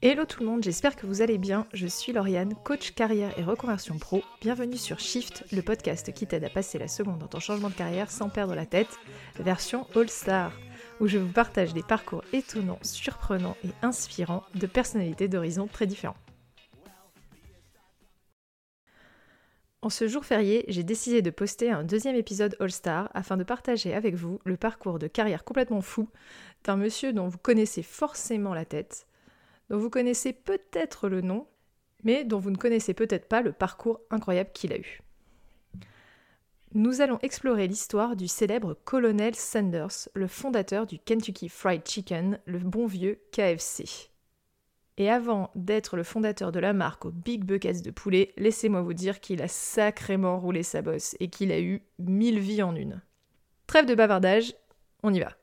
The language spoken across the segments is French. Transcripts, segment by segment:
Hello tout le monde, j'espère que vous allez bien. Je suis Lauriane, coach carrière et reconversion pro. Bienvenue sur Shift, le podcast qui t'aide à passer la seconde dans ton changement de carrière sans perdre la tête, version All Star, où je vous partage des parcours étonnants, surprenants et inspirants de personnalités d'horizons très différents. En ce jour férié, j'ai décidé de poster un deuxième épisode All Star afin de partager avec vous le parcours de carrière complètement fou d'un monsieur dont vous connaissez forcément la tête dont vous connaissez peut-être le nom, mais dont vous ne connaissez peut-être pas le parcours incroyable qu'il a eu. Nous allons explorer l'histoire du célèbre colonel Sanders, le fondateur du Kentucky Fried Chicken, le bon vieux KFC. Et avant d'être le fondateur de la marque aux Big Buckets de poulet, laissez-moi vous dire qu'il a sacrément roulé sa bosse et qu'il a eu mille vies en une. Trêve de bavardage, on y va.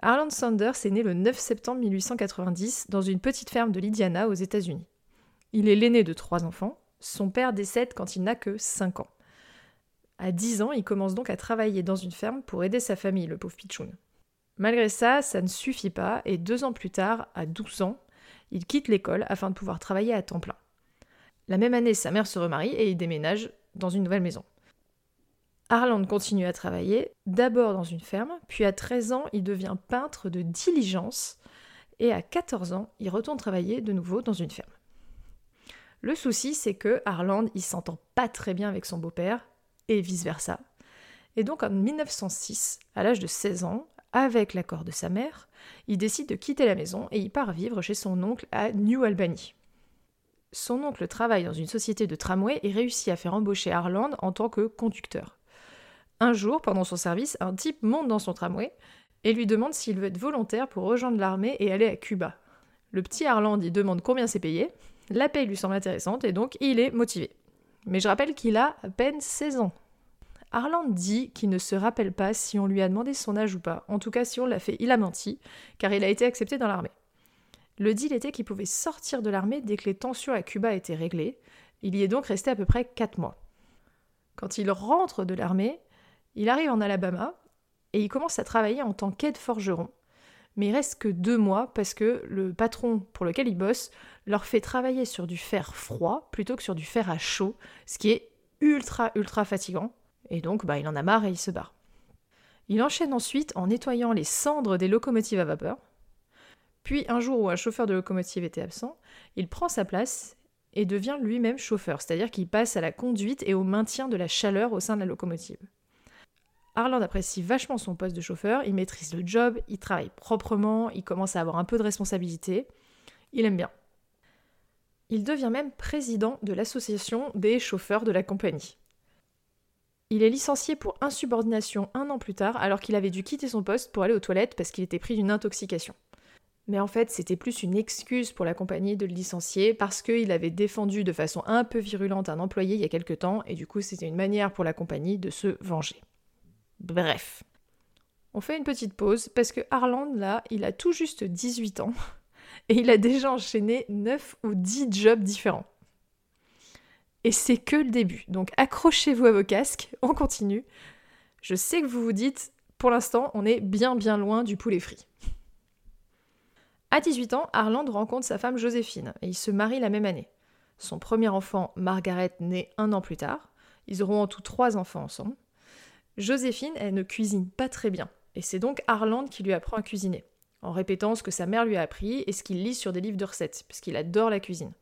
Harland Sanders est né le 9 septembre 1890 dans une petite ferme de l'Indiana aux États-Unis. Il est l'aîné de trois enfants. Son père décède quand il n'a que 5 ans. À 10 ans, il commence donc à travailler dans une ferme pour aider sa famille, le pauvre Pichoun. Malgré ça, ça ne suffit pas et deux ans plus tard, à 12 ans, il quitte l'école afin de pouvoir travailler à temps plein. La même année, sa mère se remarie et il déménage dans une nouvelle maison. Harland continue à travailler, d'abord dans une ferme, puis à 13 ans, il devient peintre de diligence, et à 14 ans, il retourne travailler de nouveau dans une ferme. Le souci, c'est que Harland, il s'entend pas très bien avec son beau-père, et vice-versa. Et donc en 1906, à l'âge de 16 ans, avec l'accord de sa mère, il décide de quitter la maison et il part vivre chez son oncle à New Albany. Son oncle travaille dans une société de tramway et réussit à faire embaucher Harland en tant que conducteur. Un jour, pendant son service, un type monte dans son tramway et lui demande s'il veut être volontaire pour rejoindre l'armée et aller à Cuba. Le petit Harland y demande combien c'est payé, la paye lui semble intéressante et donc il est motivé. Mais je rappelle qu'il a à peine 16 ans. Harland dit qu'il ne se rappelle pas si on lui a demandé son âge ou pas. En tout cas, si on l'a fait, il a menti, car il a été accepté dans l'armée. Le deal était qu'il pouvait sortir de l'armée dès que les tensions à Cuba étaient réglées. Il y est donc resté à peu près 4 mois. Quand il rentre de l'armée, il arrive en Alabama et il commence à travailler en tant qu'aide-forgeron. Mais il reste que deux mois parce que le patron pour lequel il bosse leur fait travailler sur du fer froid plutôt que sur du fer à chaud, ce qui est ultra ultra fatigant. Et donc bah, il en a marre et il se barre. Il enchaîne ensuite en nettoyant les cendres des locomotives à vapeur. Puis un jour où un chauffeur de locomotive était absent, il prend sa place et devient lui-même chauffeur, c'est-à-dire qu'il passe à la conduite et au maintien de la chaleur au sein de la locomotive. Harland apprécie vachement son poste de chauffeur, il maîtrise le job, il travaille proprement, il commence à avoir un peu de responsabilité. Il aime bien. Il devient même président de l'association des chauffeurs de la compagnie. Il est licencié pour insubordination un an plus tard alors qu'il avait dû quitter son poste pour aller aux toilettes parce qu'il était pris d'une intoxication. Mais en fait, c'était plus une excuse pour la compagnie de le licencier parce qu'il avait défendu de façon un peu virulente un employé il y a quelque temps et du coup c'était une manière pour la compagnie de se venger. Bref. On fait une petite pause parce que Harland, là, il a tout juste 18 ans et il a déjà enchaîné 9 ou 10 jobs différents. Et c'est que le début. Donc accrochez-vous à vos casques, on continue. Je sais que vous vous dites, pour l'instant, on est bien bien loin du poulet frit. À 18 ans, Harland rencontre sa femme Joséphine et ils se marient la même année. Son premier enfant, Margaret, naît un an plus tard. Ils auront en tout trois enfants ensemble. Joséphine, elle ne cuisine pas très bien, et c'est donc Harland qui lui apprend à cuisiner, en répétant ce que sa mère lui a appris et ce qu'il lit sur des livres de recettes, puisqu'il adore la cuisine.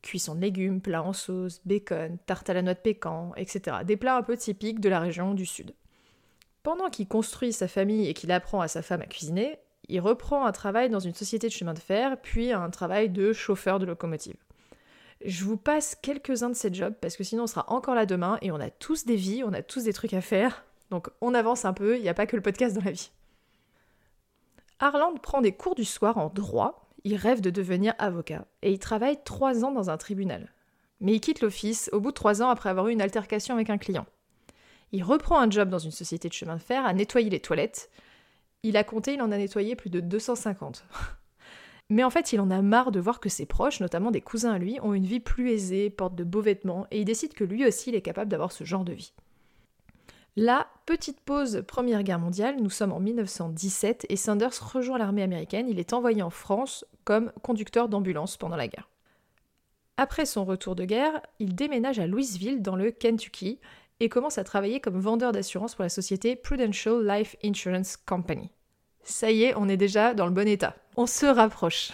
Cuisson de légumes, plats en sauce, bacon, tarte à la noix de pécan, etc. Des plats un peu typiques de la région du Sud. Pendant qu'il construit sa famille et qu'il apprend à sa femme à cuisiner, il reprend un travail dans une société de chemin de fer, puis un travail de chauffeur de locomotive. Je vous passe quelques-uns de ces jobs parce que sinon on sera encore là demain et on a tous des vies, on a tous des trucs à faire. Donc on avance un peu, il n'y a pas que le podcast dans la vie. Harland prend des cours du soir en droit, il rêve de devenir avocat et il travaille trois ans dans un tribunal. Mais il quitte l'office au bout de trois ans après avoir eu une altercation avec un client. Il reprend un job dans une société de chemin de fer à nettoyer les toilettes. Il a compté, il en a nettoyé plus de 250. Mais en fait, il en a marre de voir que ses proches, notamment des cousins à lui, ont une vie plus aisée, portent de beaux vêtements, et il décide que lui aussi, il est capable d'avoir ce genre de vie. Là, petite pause Première Guerre mondiale, nous sommes en 1917 et Sanders rejoint l'armée américaine. Il est envoyé en France comme conducteur d'ambulance pendant la guerre. Après son retour de guerre, il déménage à Louisville dans le Kentucky et commence à travailler comme vendeur d'assurance pour la société Prudential Life Insurance Company. Ça y est, on est déjà dans le bon état. On se rapproche.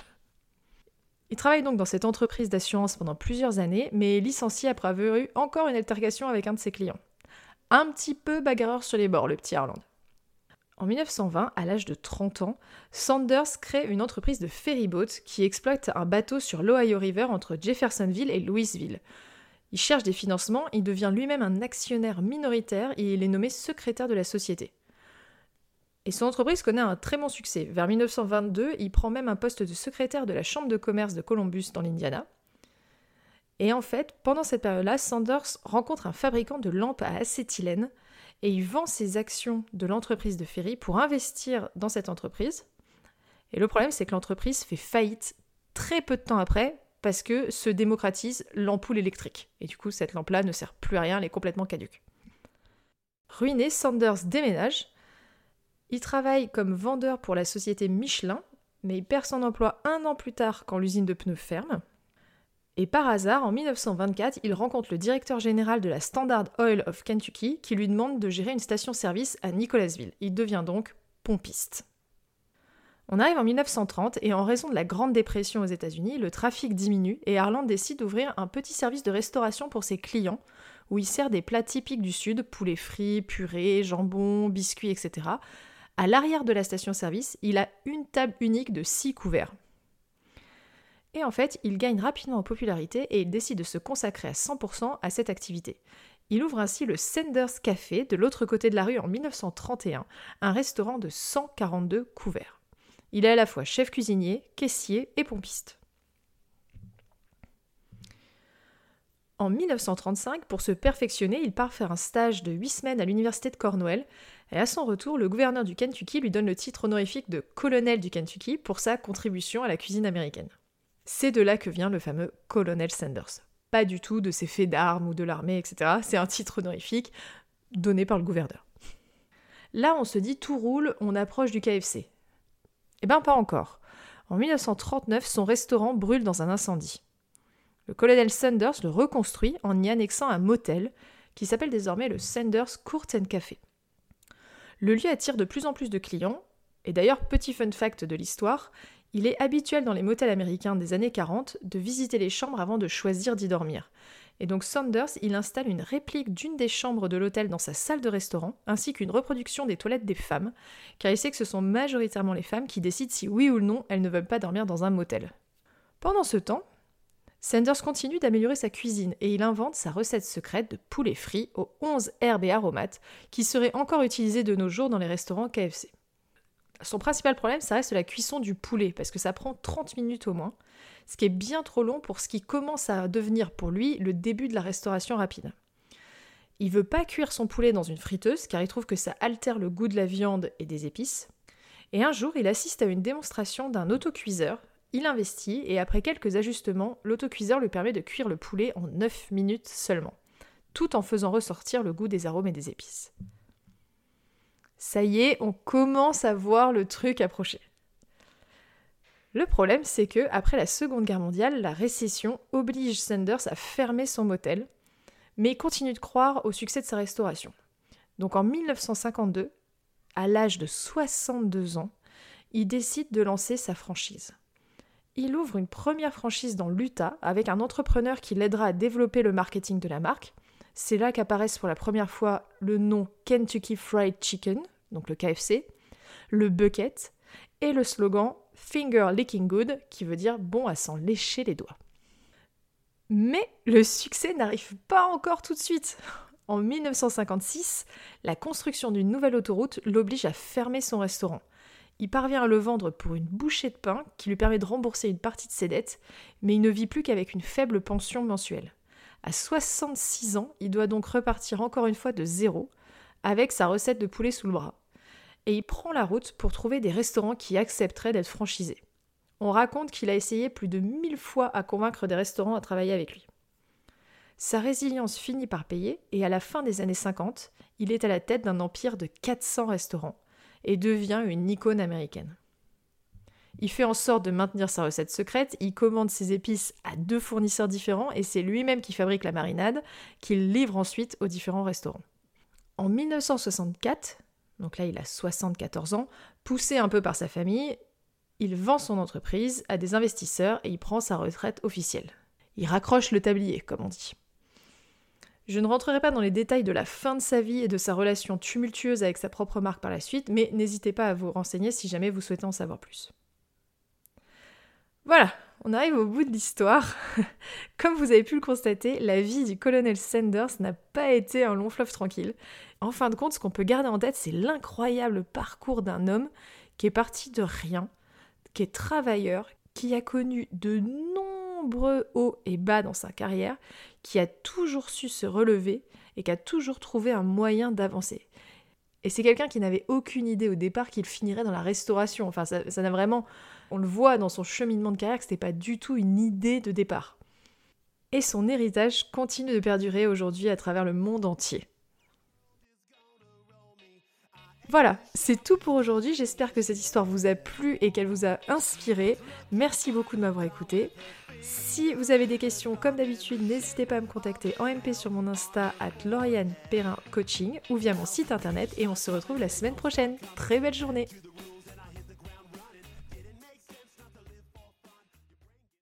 Il travaille donc dans cette entreprise d'assurance pendant plusieurs années, mais est licencié après avoir eu encore une altercation avec un de ses clients. Un petit peu bagarreur sur les bords, le petit Harland. En 1920, à l'âge de 30 ans, Sanders crée une entreprise de ferryboat qui exploite un bateau sur l'Ohio River entre Jeffersonville et Louisville. Il cherche des financements, il devient lui-même un actionnaire minoritaire et il est nommé secrétaire de la société. Et son entreprise connaît un très bon succès. Vers 1922, il prend même un poste de secrétaire de la Chambre de commerce de Columbus dans l'Indiana. Et en fait, pendant cette période-là, Sanders rencontre un fabricant de lampes à acétylène et il vend ses actions de l'entreprise de Ferry pour investir dans cette entreprise. Et le problème, c'est que l'entreprise fait faillite très peu de temps après parce que se démocratise l'ampoule électrique. Et du coup, cette lampe-là ne sert plus à rien, elle est complètement caduque. Ruiné, Sanders déménage il travaille comme vendeur pour la société Michelin, mais il perd son emploi un an plus tard quand l'usine de pneus ferme. Et par hasard, en 1924, il rencontre le directeur général de la Standard Oil of Kentucky qui lui demande de gérer une station-service à Nicholasville. Il devient donc pompiste. On arrive en 1930 et en raison de la Grande Dépression aux États-Unis, le trafic diminue et Harland décide d'ouvrir un petit service de restauration pour ses clients où il sert des plats typiques du Sud, poulet frit, purée, jambon, biscuits, etc., à l'arrière de la station-service, il a une table unique de 6 couverts. Et en fait, il gagne rapidement en popularité et il décide de se consacrer à 100% à cette activité. Il ouvre ainsi le Sanders Café de l'autre côté de la rue en 1931, un restaurant de 142 couverts. Il est à la fois chef cuisinier, caissier et pompiste. En 1935, pour se perfectionner, il part faire un stage de 8 semaines à l'université de Cornwall, et à son retour, le gouverneur du Kentucky lui donne le titre honorifique de colonel du Kentucky pour sa contribution à la cuisine américaine. C'est de là que vient le fameux colonel Sanders. Pas du tout de ses faits d'armes ou de l'armée, etc. C'est un titre honorifique donné par le gouverneur. Là, on se dit tout roule, on approche du KFC. Eh ben, pas encore. En 1939, son restaurant brûle dans un incendie. Le colonel Sanders le reconstruit en y annexant un motel qui s'appelle désormais le Sanders Court and Café. Le lieu attire de plus en plus de clients, et d'ailleurs, petit fun fact de l'histoire, il est habituel dans les motels américains des années 40 de visiter les chambres avant de choisir d'y dormir. Et donc Sanders, il installe une réplique d'une des chambres de l'hôtel dans sa salle de restaurant, ainsi qu'une reproduction des toilettes des femmes, car il sait que ce sont majoritairement les femmes qui décident si oui ou non elles ne veulent pas dormir dans un motel. Pendant ce temps, Sanders continue d'améliorer sa cuisine et il invente sa recette secrète de poulet frit aux 11 herbes et aromates qui serait encore utilisée de nos jours dans les restaurants KFC. Son principal problème, ça reste la cuisson du poulet parce que ça prend 30 minutes au moins, ce qui est bien trop long pour ce qui commence à devenir pour lui le début de la restauration rapide. Il veut pas cuire son poulet dans une friteuse car il trouve que ça altère le goût de la viande et des épices. Et un jour, il assiste à une démonstration d'un autocuiseur il investit et après quelques ajustements, l'autocuiseur lui permet de cuire le poulet en 9 minutes seulement, tout en faisant ressortir le goût des arômes et des épices. Ça y est, on commence à voir le truc approcher. Le problème, c'est que après la Seconde Guerre mondiale, la récession oblige Sanders à fermer son motel, mais il continue de croire au succès de sa restauration. Donc en 1952, à l'âge de 62 ans, il décide de lancer sa franchise il ouvre une première franchise dans l'Utah avec un entrepreneur qui l'aidera à développer le marketing de la marque. C'est là qu'apparaissent pour la première fois le nom Kentucky Fried Chicken, donc le KFC, le bucket et le slogan Finger Licking Good, qui veut dire bon à s'en lécher les doigts. Mais le succès n'arrive pas encore tout de suite. En 1956, la construction d'une nouvelle autoroute l'oblige à fermer son restaurant. Il parvient à le vendre pour une bouchée de pain qui lui permet de rembourser une partie de ses dettes, mais il ne vit plus qu'avec une faible pension mensuelle. À 66 ans, il doit donc repartir encore une fois de zéro, avec sa recette de poulet sous le bras. Et il prend la route pour trouver des restaurants qui accepteraient d'être franchisés. On raconte qu'il a essayé plus de mille fois à convaincre des restaurants à travailler avec lui. Sa résilience finit par payer et à la fin des années 50, il est à la tête d'un empire de 400 restaurants et devient une icône américaine. Il fait en sorte de maintenir sa recette secrète, il commande ses épices à deux fournisseurs différents et c'est lui-même qui fabrique la marinade qu'il livre ensuite aux différents restaurants. En 1964, donc là il a 74 ans, poussé un peu par sa famille, il vend son entreprise à des investisseurs et il prend sa retraite officielle. Il raccroche le tablier, comme on dit. Je ne rentrerai pas dans les détails de la fin de sa vie et de sa relation tumultueuse avec sa propre marque par la suite, mais n'hésitez pas à vous renseigner si jamais vous souhaitez en savoir plus. Voilà, on arrive au bout de l'histoire. Comme vous avez pu le constater, la vie du colonel Sanders n'a pas été un long fleuve tranquille. En fin de compte, ce qu'on peut garder en tête, c'est l'incroyable parcours d'un homme qui est parti de rien, qui est travailleur, qui a connu de nombreux hauts et bas dans sa carrière, qui a toujours su se relever et qui a toujours trouvé un moyen d'avancer. Et c'est quelqu'un qui n'avait aucune idée au départ qu'il finirait dans la restauration. Enfin, ça n'a vraiment. On le voit dans son cheminement de carrière que c'était pas du tout une idée de départ. Et son héritage continue de perdurer aujourd'hui à travers le monde entier. Voilà, c'est tout pour aujourd'hui. J'espère que cette histoire vous a plu et qu'elle vous a inspiré. Merci beaucoup de m'avoir écouté. Si vous avez des questions, comme d'habitude, n'hésitez pas à me contacter en MP sur mon Insta at Lauriane Perrin Coaching ou via mon site internet et on se retrouve la semaine prochaine. Très belle journée